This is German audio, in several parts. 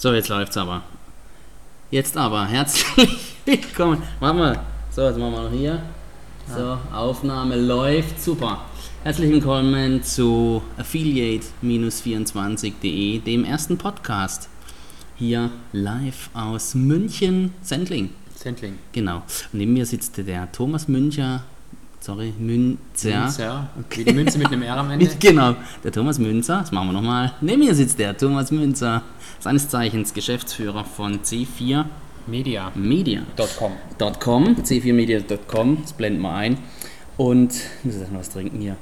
So, jetzt läuft's aber. Jetzt aber, herzlich willkommen. Machen wir. So, jetzt machen wir noch hier. So, Aufnahme läuft. Super. Herzlich willkommen zu affiliate-24.de, dem ersten Podcast. Hier live aus München, Sendling. Sendling. Genau. Und neben mir sitzt der Thomas Müncher. Sorry, Münzer. Münzer. Wie die Münze mit einem R am Ende. Genau, der Thomas Münzer, das machen wir nochmal. Neben mir sitzt der Thomas Münzer, seines Zeichens Geschäftsführer von C4 Media. Media. .com. .com, c4media.com, das blenden wir ein. Und ich muss jetzt noch was trinken hier.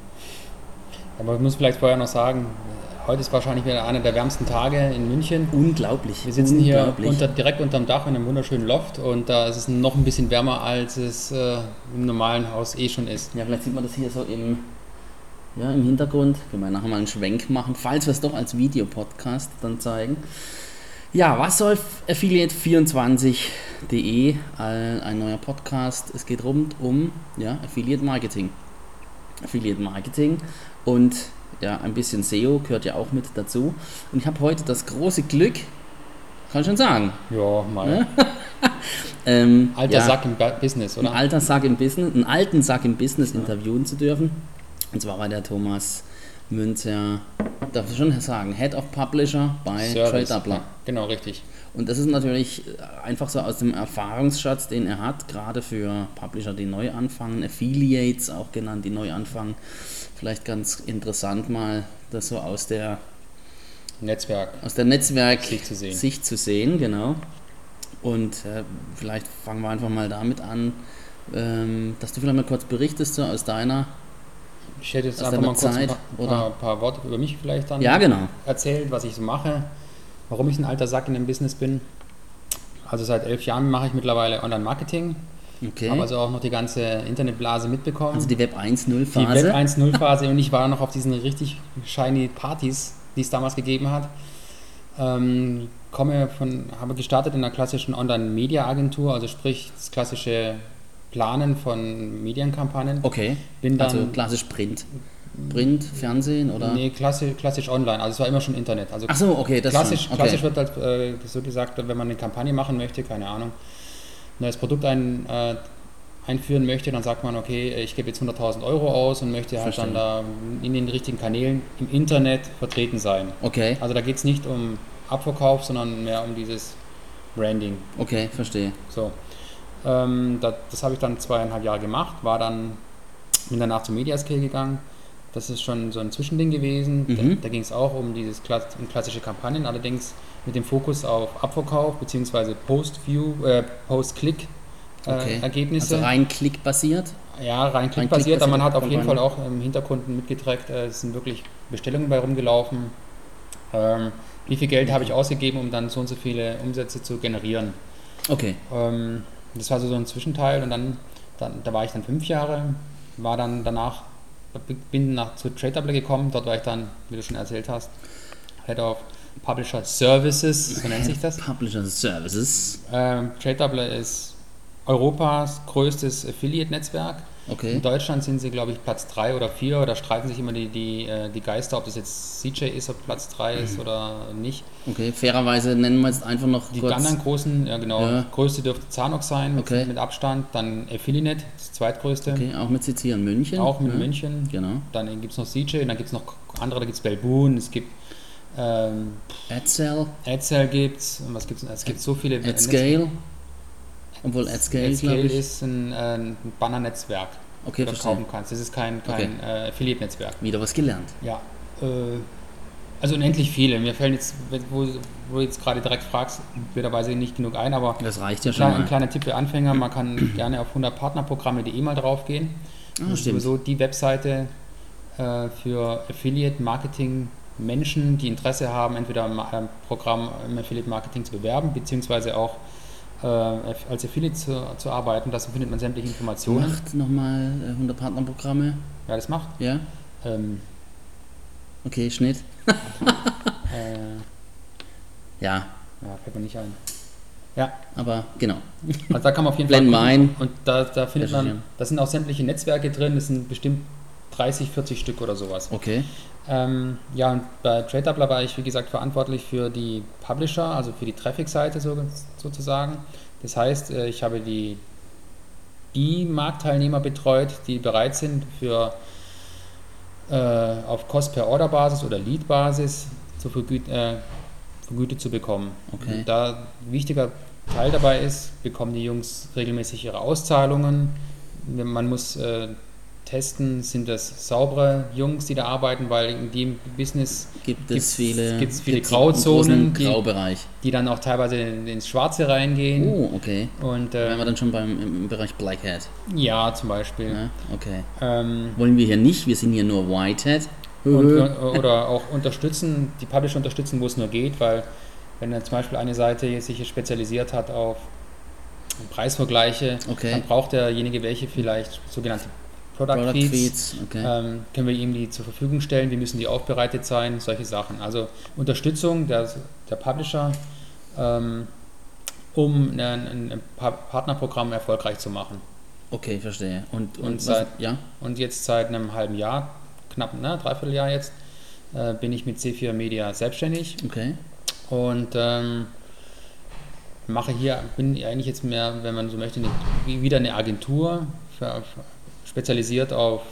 Aber ich muss vielleicht vorher noch sagen, heute ist wahrscheinlich wieder einer der wärmsten Tage in München. Unglaublich. Wir sitzen hier unglaublich. unter, direkt unterm Dach in einem wunderschönen Loft und da ist es noch ein bisschen wärmer, als es äh, im normalen Haus eh schon ist. Ja, vielleicht sieht man das hier so im, ja, im Hintergrund. Können wir nachher mal einen Schwenk machen, falls wir es doch als Videopodcast dann zeigen. Ja, was soll Affiliate24.de? Ein ein neuer Podcast. Es geht rund um ja, Affiliate Marketing. Affiliate Marketing und ja, ein bisschen SEO gehört ja auch mit dazu. Und ich habe heute das große Glück, kann ich schon sagen, Ja, mal. ähm, Alter ja, Sack im Business, oder? alter Sack im Business, einen alten Sack im Business interviewen zu dürfen. Und zwar war der Thomas Münzer, darf ich schon sagen, Head of Publisher bei. Ja, genau, richtig. Und das ist natürlich einfach so aus dem Erfahrungsschatz, den er hat, gerade für Publisher, die neu anfangen, Affiliates auch genannt, die neu anfangen. Vielleicht ganz interessant mal das so aus der, Netzwerk. aus der Netzwerk Sicht zu sehen. Sicht zu sehen, genau. Und äh, vielleicht fangen wir einfach mal damit an, ähm, dass du vielleicht mal kurz berichtest so aus deiner. Ich hätte jetzt einfach mal kurz Zeit, ein paar, oder? paar, paar Worte über mich vielleicht dann Ja, genau. erzählt, was ich so mache, warum ich ein alter Sack in dem Business bin. Also seit elf Jahren mache ich mittlerweile Online-Marketing, Okay. habe also auch noch die ganze Internetblase mitbekommen. also die Web 1.0 die Phase. Web 1.0 Phase und ich war noch auf diesen richtig shiny Partys, die es damals gegeben hat. Ähm, komme von, habe gestartet in einer klassischen Online-Media-Agentur, also sprich das klassische Planen von Medienkampagnen. Okay. Bin dann Also klassisch Print. Print, Fernsehen oder? nee, klassisch, klassisch online, also es war immer schon Internet. Also Ach so, okay, das klassisch, schon. Okay. klassisch wird halt äh, so gesagt, wenn man eine Kampagne machen möchte, keine Ahnung, ein neues Produkt ein, äh, einführen möchte, dann sagt man, okay, ich gebe jetzt 100.000 Euro aus und möchte halt Verstehe. dann da in den richtigen Kanälen im Internet vertreten sein. Okay, Also da geht es nicht um Abverkauf, sondern mehr um dieses Branding. okay, verstehe. So. Ähm, das das habe ich dann zweieinhalb Jahre gemacht, war dann, bin danach zu Mediascale gegangen. Das ist schon so ein Zwischending gewesen. Mhm. Da, da ging es auch um dieses um klassische Kampagnen, allerdings mit dem Fokus auf Abverkauf bzw. Post-View, äh, Post-Click äh. Also rein klickbasiert. ja, rein klickbasiert, aber man hat auf jeden Fall auch im Hintergrund mitgetrackt, äh, es sind wirklich Bestellungen bei rumgelaufen. Ähm, wie viel Geld habe ich ausgegeben, um dann so und so viele Umsätze zu generieren? Okay. Ähm, das war so ein Zwischenteil und dann, dann, da war ich dann fünf Jahre, war dann danach, bin nach zu TradeDouble gekommen, dort war ich dann, wie du schon erzählt hast, Head of Publisher Services, so nennt sich das. Publisher Services. Ähm, TradeDouble ist Europas größtes Affiliate-Netzwerk. Okay. In Deutschland sind sie, glaube ich, Platz 3 oder 4 oder streiten sich immer die, die, äh, die Geister, ob das jetzt CJ ist, ob Platz 3 Mhm. ist oder nicht. Okay. Fairerweise nennen wir jetzt einfach noch Die kurz. anderen großen, ja genau, Ja. größte dürfte Zanox sein mit, Okay. mit Abstand, dann Affiliate, das zweitgrößte, Okay, auch mit hier in München. auch mit ja. München. Genau. Dann gibt es noch CJ, dann gibt es noch andere, da gibt es Belboon, es gibt ähm, AdSell, AdSell gibt's, und was gibt's denn? Es gibt so viele AdScale. Obwohl AdScale, AdScale ist ein, äh, ein Banner-Netzwerk, Okay, das du verstehe. kaufen kannst. Das ist kein, kein äh, Affiliate-Netzwerk. Wieder was gelernt. Ja. Äh, also unendlich viele. Mir fällen jetzt, wo, wo du jetzt gerade direkt fragst, blöderweise nicht genug ein, aber Das reicht ja schon ein kleiner Tipp für Anfänger, man kann gerne auf 100partnerprogramme.de mal draufgehen. Ah, das stimmt. sowieso die Webseite äh, für Affiliate-Marketing Menschen, die Interesse haben, entweder am Programm im Affiliate-Marketing zu bewerben, beziehungsweise auch äh, als Affiliate zu, zu arbeiten. Da findet man sämtliche Informationen. Macht nochmal äh, 100 Partnerprogramme. Wer das macht. Ja. Ähm, Okay, Schnitt. äh, Ja, ja, fällt mir nicht ein. Ja, aber genau. also da kann man auf jeden Fall. ein. Und da, da findet man, da sind auch sämtliche Netzwerke drin, das sind bestimmt 30, 40 Stück oder sowas. Okay. Ähm, ja, und bei TradeDoubler war ich, wie gesagt, verantwortlich für die Publisher, also für die Traffic-Seite so, sozusagen. Das heißt, äh, ich habe die, die Marktteilnehmer betreut, die bereit sind, für, äh, auf Cost-per-Order-Basis oder Lead-Basis zu vergüten, äh, vergütet zu bekommen. Okay. Und da ein wichtiger Teil dabei ist, bekommen die Jungs regelmäßig ihre Auszahlungen. Man muss äh, testen, sind das saubere Jungs, die da arbeiten, weil in dem Business Gibt es viele, gibt's viele gibt's Grauzonen, die- die dann auch teilweise in- ins Schwarze reingehen. Oh, okay. Und Da wären wir äh, dann schon beim, im Bereich Black Hat. ja, zum Beispiel. Ja, okay. Ähm, Wollen wir hier nicht, wir sind hier nur White Hat. und, oder auch unterstützen, die Publisher unterstützen, wo es nur geht, weil wenn dann zum Beispiel eine Seite sich hier spezialisiert hat auf Preisvergleiche, Okay. dann braucht derjenige welche vielleicht sogenannte Product, Product Feeds. Feeds, okay. Ähm, können wir ihm die zur Verfügung stellen, wie müssen die aufbereitet sein, solche Sachen. Also Unterstützung der, der Publisher, ähm, um ein, ein, ein Pa- Partnerprogramm erfolgreich zu machen. Okay, verstehe. Und, und, Und was, seit- ja? Und jetzt seit einem halben Jahr, knapp ne, dreiviertel Jahr jetzt, äh, bin ich mit C4 Media selbstständig Okay. und ähm, mache hier, bin eigentlich jetzt mehr, wenn man so möchte, eine, wie- wieder eine Agentur, für, spezialisiert auf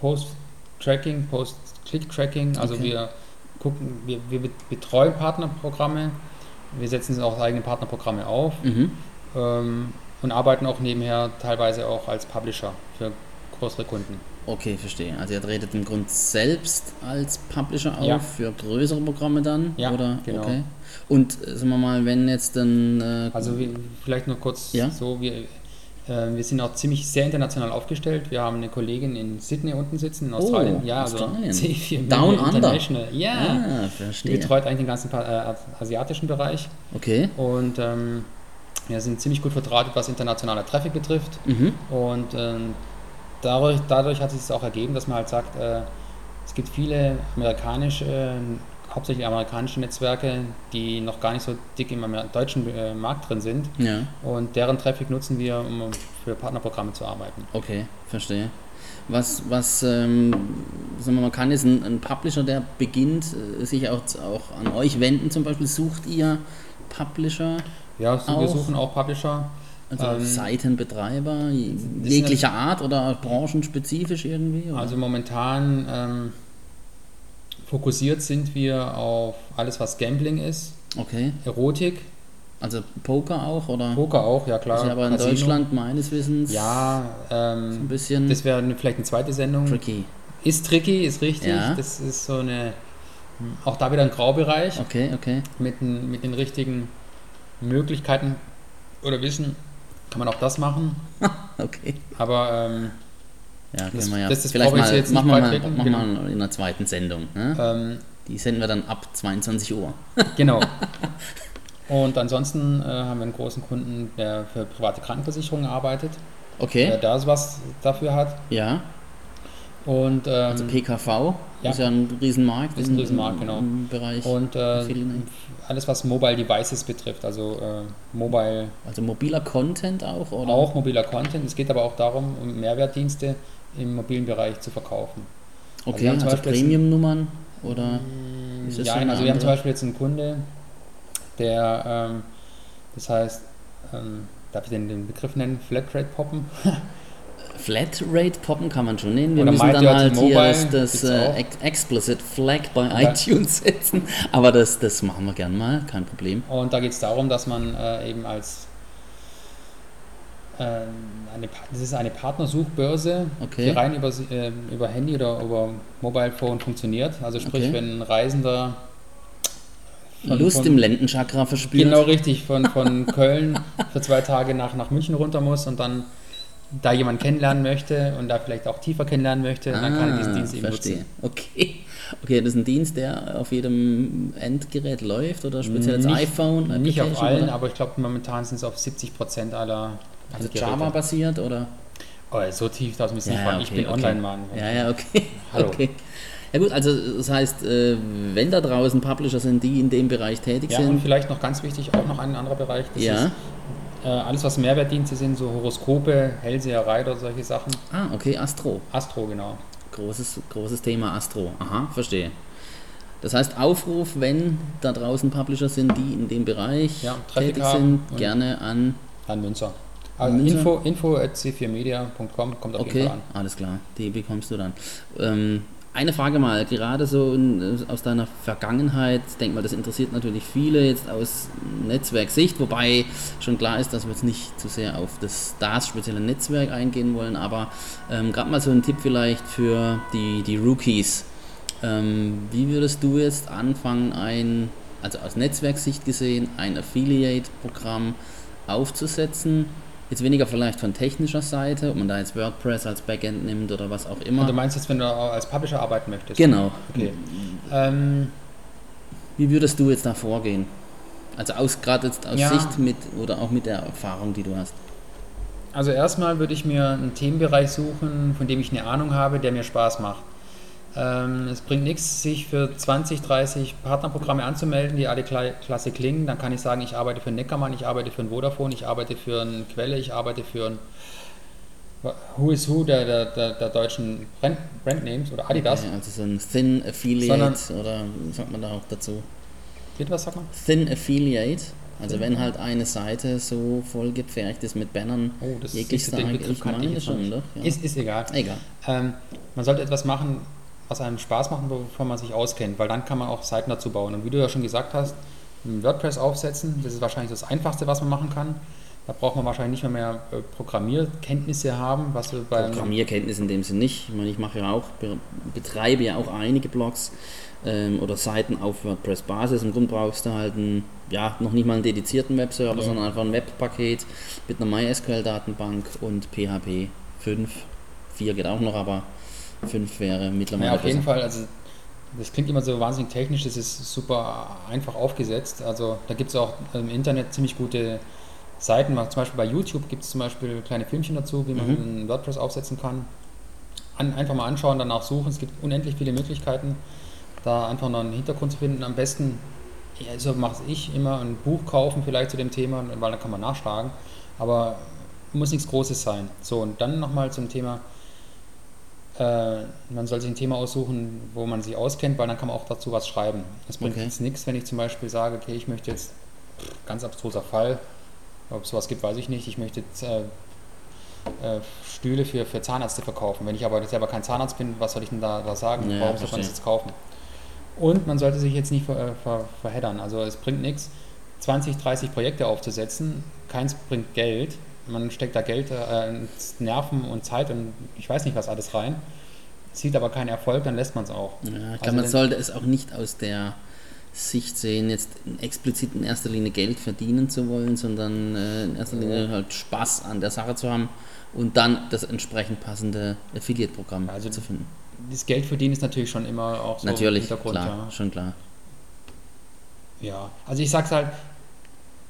Post-Tracking, Post-Click-Tracking. Also Okay. wir gucken, wir, wir betreuen Partnerprogramme, wir setzen auch eigene Partnerprogramme auf Mhm. ähm, und arbeiten auch nebenher teilweise auch als Publisher für größere Kunden. Okay, verstehe. Also ihr tretet im Grund selbst als Publisher auf Ja. für größere Programme dann? Ja, oder? genau. Okay. Und äh, sagen wir mal, wenn jetzt dann... Äh, Also wir, vielleicht noch kurz Ja. so, wir, wir sind auch ziemlich sehr international aufgestellt. Wir haben eine Kollegin in Sydney unten sitzen, in Australien. ja, also Australien. C4 Down Media under. International. Ja, ah, die verstehe. betreut eigentlich den ganzen äh, asiatischen Bereich Okay. und ähm, wir sind ziemlich gut verdrahtet, was internationaler Traffic betrifft. Mhm. Und ähm, dadurch, dadurch hat sich es auch ergeben, dass man halt sagt, äh, es gibt viele amerikanische, äh, hauptsächlich amerikanische Netzwerke, die noch gar nicht so dick im deutschen äh, Markt drin sind. Ja, Und deren Traffic nutzen wir, um für Partnerprogramme zu arbeiten. okay, verstehe. Was, was ähm, sagen wir mal, kann jetzt ein, ein Publisher, der beginnt, äh, sich auch, auch an euch wenden zum Beispiel, sucht ihr Publisher, Ja, so, Auch? wir suchen auch Publisher. also Ähm, Seitenbetreiber jeglicher Art oder branchenspezifisch irgendwie? Oder? Also momentan ähm, fokussiert sind wir auf alles, was Gambling ist, okay, Erotik, also Poker auch oder? Poker auch, ja klar. ist ja aber in Casino. Deutschland meines Wissens Ja, so ein ähm, bisschen das wäre vielleicht eine zweite Sendung. tricky. Ist tricky, ist richtig. Ja. Das ist so eine, auch da wieder ein Graubereich Okay, okay. mit, den- mit den richtigen Möglichkeiten oder Wissen kann man auch das machen. Okay. Aber ähm, Ja, können Das- wir ja. das- das Vielleicht mal, jetzt machen wir, mal, machen genau. mal in einer zweiten Sendung. Ne? ähm, Die senden wir dann ab 22 Uhr. genau. Und ansonsten äh, haben wir einen großen Kunden, der für private Krankenversicherungen arbeitet, der Okay, da was dafür hat. ja. Und, ähm, Also PKV ja. ist ja ein Riesenmarkt. Ist ein Riesenmarkt, genau. Bereich. und äh, alles, was Mobile Devices betrifft, also äh, Mobile Also mobiler Content auch? Oder? Auch mobiler Content. Es geht aber auch darum, um Mehrwertdienste im mobilen Bereich zu verkaufen. Also wir Okay, haben zum also Beispiel jetzt Premium-Nummern oder? Ist das Ja, eine also wir haben zum? Beispiel jetzt einen Kunde, der, ähm, das heißt, ähm, darf ich den, den Begriff nennen, Flatrate Poppen? Flatrate poppen kann man schon nehmen. Wir Oder müssen dann halt hier Mobile das, das gibt's äh, Explicit Flag bei Ja. iTunes setzen. Aber das, das machen wir gern mal, kein Problem. Und da geht es darum, dass man äh, eben als eine, Pa- das ist eine Partnersuchbörse, Okay. die rein über, äh, über Handy oder über Mobile Phone funktioniert. Also sprich, Okay. wenn ein Reisender von- Lust von- im Lendenchakra verspürt. Genau richtig, von, von Köln für zwei Tage nach, nach München runter muss und dann da jemanden kennenlernen möchte und da vielleicht auch tiefer kennenlernen möchte, dann kann er diesen Dienst eben Ah, verstehe. nutzen. Okay. Okay, das ist ein Dienst, der auf jedem Endgerät läuft oder speziell als iPhone? Nicht auf allen, oder? aber ich glaube momentan sind es auf 70 Prozent aller Also. Java-basiert oder? Oh, so tief darf es nicht Ja, fragen. Ich okay, bin okay. Online-Mann. Ja, ja, okay. Hallo. okay. Ja gut, also das heißt, äh, wenn da draußen Publisher sind, die in dem Bereich tätig Ja, und sind, vielleicht noch ganz wichtig, auch noch ein anderer Bereich. Das ja. ist äh, alles, was Mehrwertdienste sind, so Horoskope, Hellseherei oder solche Sachen. Ah, okay, Astro. Astro, genau. großes, großes Thema Astro. Aha, verstehe. Das heißt, Aufruf, wenn da draußen Publisher sind, die in dem Bereich Ja, tätig sind, und- gerne an. An Münzer. Also info, info at c4media.com kommt auf jeden Okay, Fall an. alles klar, die bekommst du dann. Ähm, eine Frage mal, gerade so in, aus deiner Vergangenheit, ich denke mal, das interessiert natürlich viele jetzt aus Netzwerksicht, wobei schon klar ist, dass wir jetzt nicht zu sehr auf das, das spezielle Netzwerk eingehen wollen, aber ähm, gerade mal so ein Tipp vielleicht für die, die Rookies. Ähm, wie würdest du jetzt anfangen, ein, also aus Netzwerksicht gesehen, ein Affiliate-Programm aufzusetzen? Jetzt weniger vielleicht von technischer Seite, ob man da jetzt WordPress als Backend nimmt oder was auch immer. Und du meinst jetzt, wenn du als Publisher arbeiten möchtest? Genau. Okay. Ähm, Wie würdest du jetzt da vorgehen? Also aus gerade jetzt aus Ja. Sicht mit oder auch mit der Erfahrung, die du hast. also erstmal würde ich mir einen Themenbereich suchen, von dem ich eine Ahnung habe, der mir Spaß macht. Ähm, es bringt nichts, sich für 20, 30 Partnerprogramme anzumelden, die alle kla klasse klingen. Dann kann ich sagen, ich arbeite für einen Neckermann, ich arbeite für einen Vodafone, ich arbeite für eine Quelle, ich arbeite für ein Who is Who der, der, der, der deutschen Brand, Brandnames oder Adidas. Okay, also so ein Thin Affiliate oder wie sagt man da auch dazu? Wird was, sag mal? Thin Affiliate. Also wenn halt eine Seite so voll gepfercht ist mit Bannern Oh, das jeglichster Begriff ich meine schon, doch? Ja. Ist, ist egal. Egal. Ähm, man sollte etwas machen, was einem Spaß macht, wovon man sich auskennt, weil dann kann man auch Seiten dazu bauen. Und wie du ja schon gesagt hast, WordPress aufsetzen, das ist wahrscheinlich das Einfachste, was man machen kann. Da braucht man wahrscheinlich nicht mehr, mehr äh, Programmierkenntnisse haben, was wir beim Programmierkenntnis in dem Sinn nicht. Ich meine, ich mache ja auch, be- betreibe ja auch einige Blogs ähm, oder Seiten auf WordPress-Basis. Im Grunde brauchst du halt einen, ja, noch nicht mal einen dedizierten Webserver, Ja. sondern einfach ein Webpaket mit einer MySQL-Datenbank und PHP 5. 4 geht auch noch, aber 5 wäre mittlerweile Ja, auf jeden besser. Fall. Also das klingt immer so wahnsinnig technisch, das ist super einfach aufgesetzt. Also da gibt es auch im Internet ziemlich gute Seiten. Zum Beispiel bei YouTube gibt es zum Beispiel kleine Filmchen dazu, wie man Mhm. WordPress aufsetzen kann. An, einfach mal anschauen, danach suchen. Es gibt unendlich viele Möglichkeiten, da einfach noch einen Hintergrund zu finden. Am besten, ja, so mache ich immer, ein Buch kaufen vielleicht zu dem Thema, weil dann kann man nachschlagen. Aber muss nichts Großes sein. So, und dann nochmal zum Thema man soll sich ein Thema aussuchen, wo man sich auskennt, weil dann kann man auch dazu was schreiben. Es bringt Okay. jetzt nichts, wenn ich zum Beispiel sage, okay, ich möchte jetzt, ganz abstruser Fall, ob es sowas gibt, weiß ich nicht, ich möchte jetzt äh, äh, Stühle für, für Zahnärzte verkaufen. Wenn ich aber selber kein Zahnarzt bin, was soll ich denn da, da sagen? Ja, Warum soll man das jetzt kaufen? Und man sollte sich jetzt nicht ver, äh, ver, verheddern. Also es bringt nichts, 20, 30 Projekte aufzusetzen. Keins bringt Geld. Man steckt da Geld, äh, Nerven und Zeit und ich weiß nicht was alles rein. Sieht aber keinen Erfolg, dann lässt man es auch. Ja, ich Also glaube, man sollte es auch nicht aus der Sicht sehen, jetzt explizit in erster Linie Geld verdienen zu wollen, sondern äh, in erster Linie halt Spaß an der Sache zu haben und dann das entsprechend passende Affiliate-Programm Also zu finden. Das Geld verdienen ist natürlich schon immer auch so Natürlich, im Hintergrund. klar, Ja. schon klar. ja, also ich sag's halt,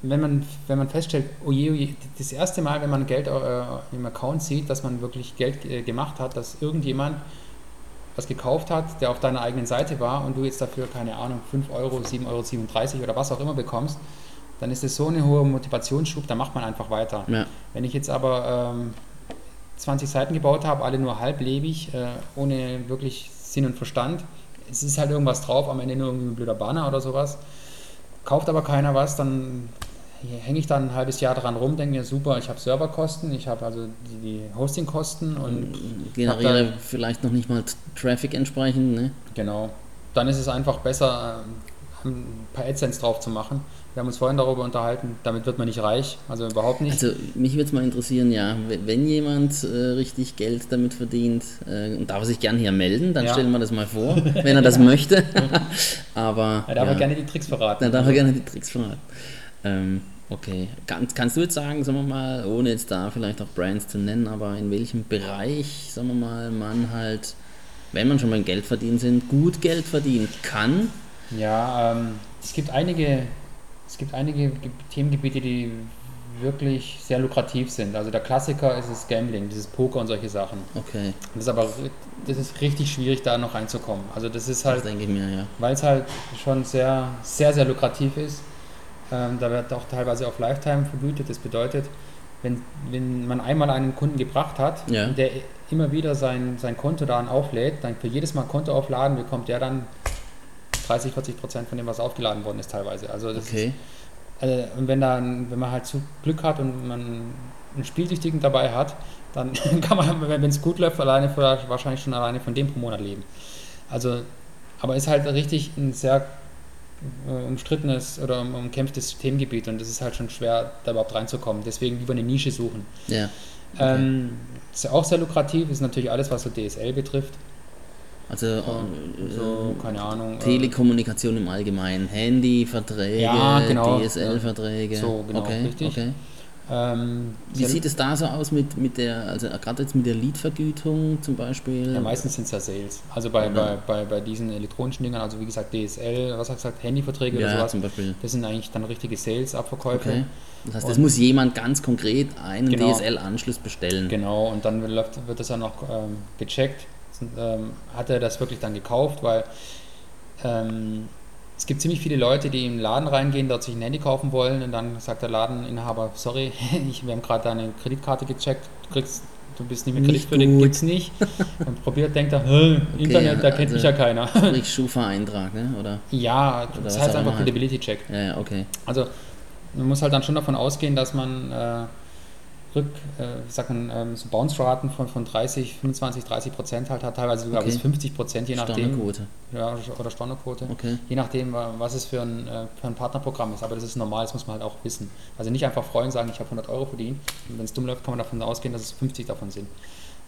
wenn man, wenn man feststellt, oh je, oh das erste Mal, wenn man Geld äh, im Account sieht, dass man wirklich Geld äh, gemacht hat, dass irgendjemand was gekauft hat, der auf deiner eigenen Seite war und du jetzt dafür, keine Ahnung, 5 Euro, 7,37 Euro oder was auch immer bekommst, dann ist das so eine hohe Motivationsschub, da macht man einfach weiter. Ja, Wenn ich jetzt aber ähm, 20 Seiten gebaut habe, alle nur halblebig, äh, ohne wirklich Sinn und Verstand, es ist halt irgendwas drauf, am Ende nur irgendwie ein blöder Banner oder sowas, kauft aber keiner was, dann hänge ich dann ein halbes Jahr dran rum, denke mir, super, ich habe Serverkosten, ich habe also die, die Hostingkosten und generiere vielleicht noch nicht mal Traffic entsprechend. Ne? genau, dann ist es einfach besser, ähm, ein paar AdSense drauf zu machen. Wir haben uns vorhin darüber unterhalten, damit wird man nicht reich, also überhaupt nicht. Also mich würde es mal interessieren, ja, wenn jemand äh, richtig Geld damit verdient, äh, und darf er sich gern hier melden, dann Ja. stellen wir das mal vor, wenn er das möchte. Aber er darf ja. er gerne die Tricks verraten. Dann darf er gerne die Tricks verraten. Ähm, okay. Kannst, kannst du jetzt sagen, sagen wir mal, ohne jetzt da vielleicht auch Brands zu nennen, aber in welchem Bereich, sagen wir mal, man halt, wenn man schon beim Geld verdienen sind, gut Geld verdienen kann? Ja, ähm, es gibt einige, es gibt einige Ge- Themengebiete, die wirklich sehr lukrativ sind. Also der Klassiker ist das Gambling, dieses Poker und solche Sachen. Okay, Das ist aber das ist richtig schwierig, da noch reinzukommen. Also das ist das halt, denke ich mir, ja. weil es halt schon sehr, sehr, sehr lukrativ ist. Ähm, da wird auch teilweise auf Lifetime vergütet. Das bedeutet, wenn, wenn man einmal einen Kunden gebracht hat, Ja. der immer wieder sein, sein Konto daran auflädt, dann für jedes Mal Konto aufladen, bekommt der dann 30, 40 Prozent von dem, was aufgeladen worden ist teilweise. Also das Okay. ist, äh, und wenn, dann, wenn man halt zu Glück hat und man einen Spielsüchtigen dabei hat, dann kann man, wenn es gut läuft, alleine wahrscheinlich schon alleine von dem pro Monat leben. Also, aber ist halt richtig ein sehr umstrittenes oder um, umkämpftes Themengebiet und es ist halt schon schwer, da überhaupt reinzukommen. Deswegen lieber eine Nische suchen. Ja. Okay. Ähm, ist auch sehr lukrativ, ist natürlich alles, was so DSL betrifft. Also So, äh, so keine Ahnung. äh, Telekommunikation im Allgemeinen, Handyverträge, Ja, genau. DSL-Verträge. So, genau, okay, richtig. Okay. Ähm, Wie sieht es da so aus mit, mit der, also gerade jetzt mit der Leadvergütung zum Beispiel? Ja, meistens sind es ja Sales. Also bei, bei, Ja. bei, bei diesen elektronischen Dingern, also wie gesagt DSL, was hast du gesagt, Handyverträge ja, oder sowas, zum Beispiel. das sind eigentlich dann richtige Sales-Abverkäufe. Okay. Das heißt, es Und- muss jemand ganz konkret einen Genau. DSL-Anschluss bestellen. Genau, und dann läuft, wird das ja noch ähm, gecheckt. Ähm, hat er das wirklich dann gekauft, weil ähm, es gibt ziemlich viele Leute, die in den Laden reingehen, dort sich ein Handy kaufen wollen und dann sagt der Ladeninhaber, sorry, ich, wir haben gerade deine Kreditkarte gecheckt, du kriegst, du bist nicht mehr Nicht kreditwürdig, gut. gibt's nicht. Und probiert, denkt er, "Hä, Internet, da kennt also- mich ja keiner. Sprich Schufa-Eintrag, ne? Oder? Ja, Oder das heißt einfach immer. Credibility Check. Ja, ja, okay. Also man muss halt dann schon davon ausgehen, dass man äh, Rück, äh, wie sagt man, ähm, so Bounce-Raten von, von 30, 25, 30 Prozent halt hat, teilweise sogar Okay. bis 50 Prozent, je nachdem. Stornoquote. Ja, oder Stornoquote. Okay. Je nachdem, wa- was es für ein, äh, für ein Partnerprogramm ist. Aber das ist normal, das muss man halt auch wissen. Also nicht einfach freuen, sagen, ich habe 100 Euro verdient. Wenn es dumm läuft, kann man davon ausgehen, dass es 50 davon sind,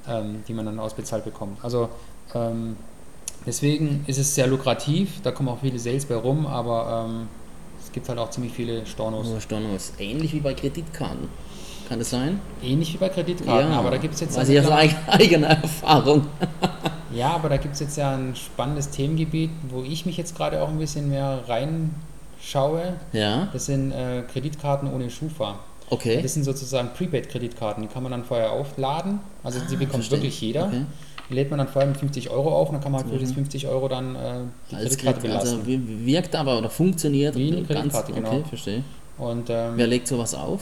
ähm, die man dann ausbezahlt bekommt. Also ähm, deswegen ist es sehr lukrativ, da kommen auch viele Sales bei rum, aber ähm, es gibt halt auch ziemlich viele Stornos. Oh, Stornos. Ähnlich wie bei Kreditkarten. Kann das sein? Ähnlich wie bei Kreditkarten, aber da gibt es jetzt Weiß ich aus eigener Erfahrung. Ja, aber da gibt es jetzt ja ein spannendes Themengebiet, wo ich mich jetzt gerade auch ein bisschen mehr reinschaue. Ja, Das sind äh, Kreditkarten ohne Schufa. okay. Das sind sozusagen Prepaid-Kreditkarten, die kann man dann vorher aufladen. Also die bekommt Ah, Verstehe. wirklich jeder. Okay. Die lädt man dann vorher mit 50 Euro auf und dann kann man halt für Mhm. diese 50 Euro dann äh, die Als Kreditkarte Kredit, also wirkt aber oder funktioniert Wie eine ganz Kreditkarte, genau. Okay, verstehe. Und ähm, Wer legt sowas auf?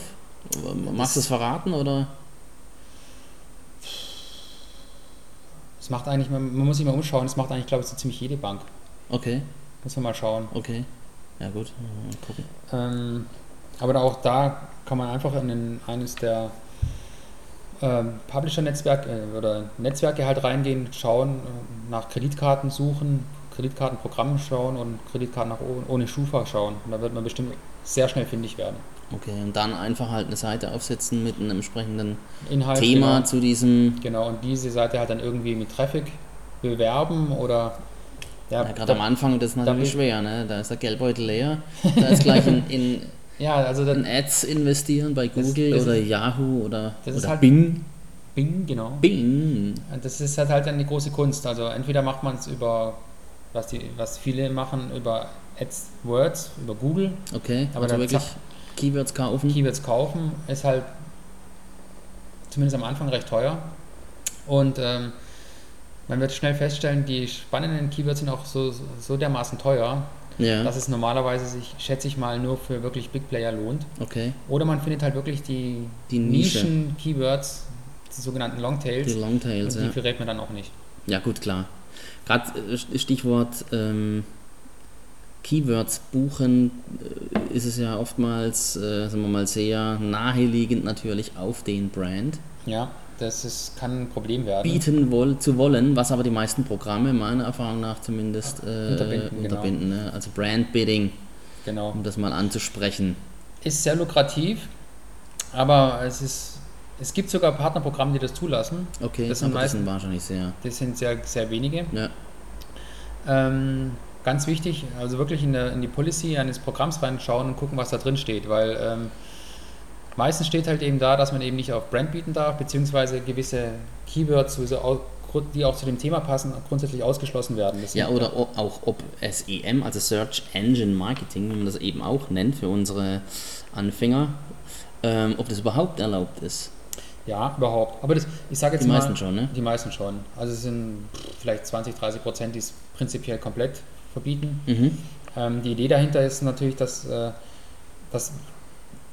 Magst du es verraten oder? das macht eigentlich, man, man muss sich mal umschauen, das macht eigentlich, glaube ich, so ziemlich jede Bank. Okay, Muss man mal schauen. okay. Ja gut, mal gucken. Ähm, aber auch da kann man einfach in den, eines der ähm, Publisher-Netzwerke äh, oder Netzwerke halt reingehen, schauen, äh, nach Kreditkarten suchen, Kreditkartenprogrammen schauen und Kreditkarten nach o- ohne Schufa schauen. Und da wird man bestimmt sehr schnell fündig werden. Okay, und dann einfach halt eine Seite aufsetzen mit einem entsprechenden Inhalt, Thema genau, zu diesem. genau, und diese Seite halt dann irgendwie mit Traffic bewerben oder ja, Ja, gerade am Anfang, das ist natürlich schwer, ne? Da ist der Geldbeutel leer. Da ist gleich in, in, ja, also in dann Ads investieren bei Google das oder ist- Yahoo oder, das ist oder halt- Bing. Bing, genau. Bing. Das ist halt, halt eine große Kunst. Also entweder macht man es über, was, die, was viele machen, über AdWords, über Google. Okay, Aber also dann wirklich. Keywords kaufen. Keywords kaufen ist halt zumindest am Anfang recht teuer. Und ähm, man wird schnell feststellen, die spannenden Keywords sind auch so, so dermaßen teuer, Ja, dass es normalerweise sich, schätze ich mal, nur für wirklich Big Player lohnt. okay. Oder man findet halt wirklich die, Die Nische. Nischen-Keywords, die sogenannten Longtails. Die Longtails, und die ja. verrät man dann auch nicht. Ja, gut, klar. Gerade äh, Stichwort ähm, Keywords buchen äh, ist es ja oftmals, äh, sagen wir mal, sehr naheliegend natürlich auf den Brand Ja, das ist, kann ein Problem werden. bieten woll zu wollen, was aber die meisten Programme meiner Erfahrung nach zumindest äh, Unterbinden, genau. unterbinden ne? Also Brand Bidding, Genau. um das mal anzusprechen. Ist sehr lukrativ, aber es ist. Es gibt sogar Partnerprogramme, die das zulassen. Okay, Das sind aber das sind wahrscheinlich sehr. Das sind sehr, sehr wenige. Ja, Ähm, ganz wichtig, also wirklich in, der, in die Policy eines Programms reinschauen und gucken, was da drin steht, weil ähm, meistens steht halt eben da, dass man eben nicht auf Brand bieten darf, beziehungsweise gewisse Keywords, die auch zu dem Thema passen, grundsätzlich ausgeschlossen werden. Das ja oder auch ob SEM, also Search Engine Marketing, wie man das eben auch nennt für unsere Anfänger, ähm, ob das überhaupt erlaubt ist. Ja, überhaupt. Aber das, ich sage jetzt Die mal, meisten schon, ne? Die meisten schon. Also es sind vielleicht 20, 30 Prozent, die es prinzipiell komplett verbieten. Mhm. Ähm, die Idee dahinter ist natürlich, dass, äh, dass,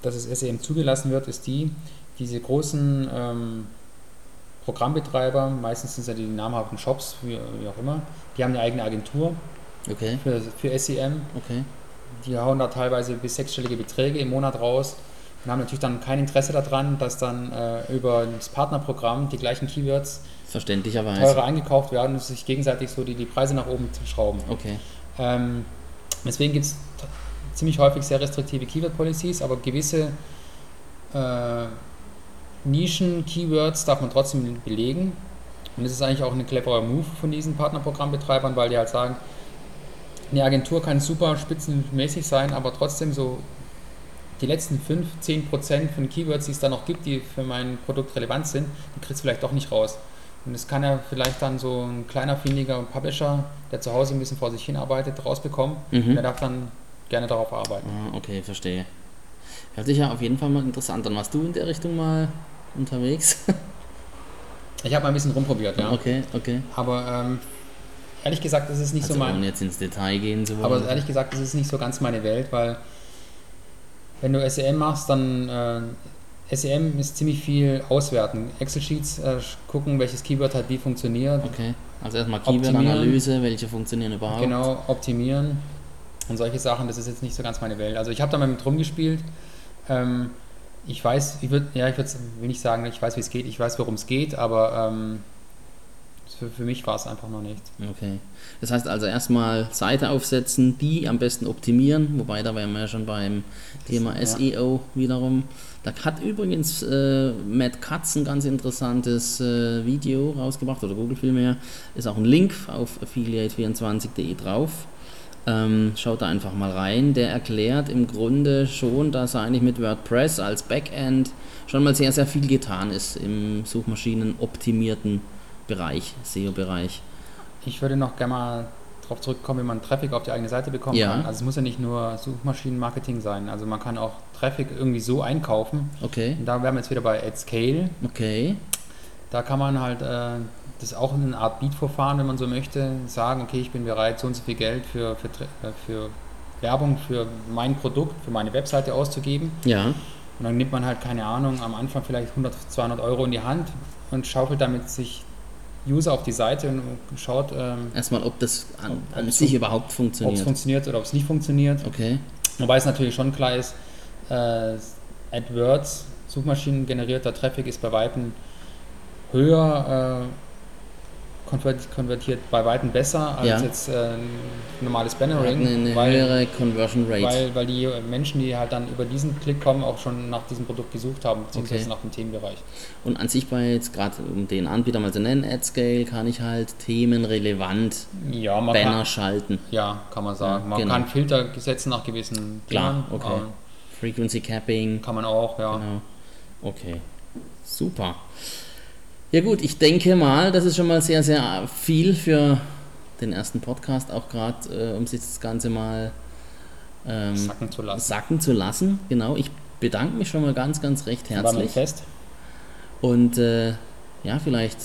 dass es SEM zugelassen wird, ist die, diese großen ähm, Programmbetreiber, meistens sind es ja die namhaften Shops, wie, wie auch immer, die haben eine eigene Agentur Okay, für, für SEM. okay. Die hauen da teilweise bis sechsstellige Beträge im Monat raus und haben natürlich dann kein Interesse daran, dass dann äh, über das Partnerprogramm die gleichen Keywords Verständlicherweise. teurer eingekauft werden und sich gegenseitig so die, die Preise nach oben schrauben. Okay. Ähm, deswegen gibt es ziemlich häufig sehr restriktive Keyword-Policies, aber gewisse äh, Nischen-Keywords darf man trotzdem belegen. Und das ist eigentlich auch ein cleverer Move von diesen Partnerprogrammbetreibern, weil die halt sagen, eine Agentur kann super spitzenmäßig sein, aber trotzdem so die letzten 5, 10 Prozent von Keywords, die es da noch gibt, die für mein Produkt relevant sind, die kriegst du vielleicht doch nicht raus. Und das kann ja vielleicht dann so ein kleiner, findiger Publisher, der zu Hause ein bisschen vor sich hinarbeitet, rausbekommen. Mhm. Und der darf dann gerne darauf arbeiten. Ah, okay, verstehe. Hört sich ja auf jeden Fall mal interessant an. Warst du in der Richtung mal unterwegs? Ich habe mal ein bisschen rumprobiert, ja. Okay, okay. Aber ähm, ehrlich gesagt, das ist nicht Also so mein. jetzt ins Detail gehen wollen. Aber ehrlich gesagt, das ist nicht so ganz meine Welt, weil wenn du SEM machst, dann äh, SEM ist ziemlich viel auswerten. Excel-Sheets äh, gucken, welches Keyword hat wie funktioniert. okay, also erstmal. Keyword-Analyse, welche funktionieren überhaupt. Genau, optimieren und solche Sachen, das ist jetzt nicht so ganz meine Welt. Also ich habe da mal mit rumgespielt. Ähm, ich weiß, ich würde, ja, ich würde, will nicht sagen, ich weiß, wie es geht, ich weiß, worum es geht, aber ähm, für, für mich war es einfach noch nicht. Okay. Das heißt also erstmal Seite aufsetzen, die am besten optimieren, wobei da wären wir ja schon beim Thema ja. SEO wiederum. Da hat übrigens äh, Matt Katz ein ganz interessantes äh, Video rausgebracht, oder Google vielmehr. Ist auch ein Link auf affiliate24.de drauf. Ähm, schaut da einfach mal rein. Der erklärt im Grunde schon, dass eigentlich mit WordPress als Backend schon mal sehr, sehr viel getan ist im suchmaschinenoptimierten Bereich, SEO-Bereich. Ich würde noch gerne mal darauf zurückkommen, wie man Traffic auf die eigene Seite bekommen Ja. kann. Also es muss ja nicht nur Suchmaschinenmarketing sein. Also man kann auch Traffic irgendwie so einkaufen. Okay, Und da wären wir jetzt wieder bei AdScale. okay. Da kann man halt, äh, das ist auch eine Art Beat-Verfahren, wenn man so möchte, sagen, okay, ich bin bereit, so und so viel Geld für, für, äh, für Werbung für mein Produkt, für meine Webseite auszugeben. Ja, Und dann nimmt man halt, keine Ahnung, am Anfang vielleicht 100, 200 Euro in die Hand und schaufelt damit sich User auf die Seite und schaut, ähm, erstmal, ob das an, Ob- an sich überhaupt ob es funktioniert. funktioniert oder ob es nicht funktioniert. Okay, Wobei es natürlich schon klar ist, äh, AdWords, Suchmaschinengenerierter Traffic ist bei Weitem höher äh, konvertiert, bei Weitem besser als Ja. jetzt äh, ein normales Bannering, eine, eine weil, höhere Conversion Rate. weil, weil die Menschen, die halt dann über diesen Klick kommen, auch schon nach diesem Produkt gesucht haben, beziehungsweise Okay. nach dem Themenbereich. Und an sich bei jetzt gerade, um den Anbieter mal zu nennen, AdScale, kann ich halt themenrelevant Ja, Banner kann, schalten. ja, kann man sagen. Man genau. kann Filter setzen nach gewissen Klar, Themen. okay. äh, Frequency Capping. Kann man auch, ja. Genau. Okay. Super. Ja gut, ich denke mal, das ist schon mal sehr, sehr viel für den ersten Podcast, auch gerade, äh, um sich das Ganze mal ähm, Sacken zu lassen. sacken zu lassen. Genau, ich bedanke mich schon mal ganz, ganz recht War herzlich. fest. Und äh, ja, vielleicht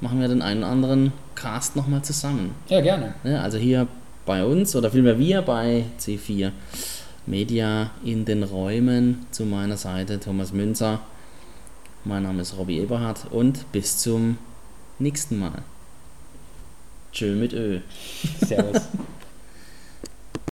machen wir den einen oder anderen Cast nochmal zusammen. Ja, gerne. Ne? Also hier bei uns oder vielmehr wir bei C4 Media in den Räumen zu meiner Seite Thomas Münzer. Mein Name ist Robbie Eberhardt und bis zum nächsten Mal. Tschö mit Ö. Servus.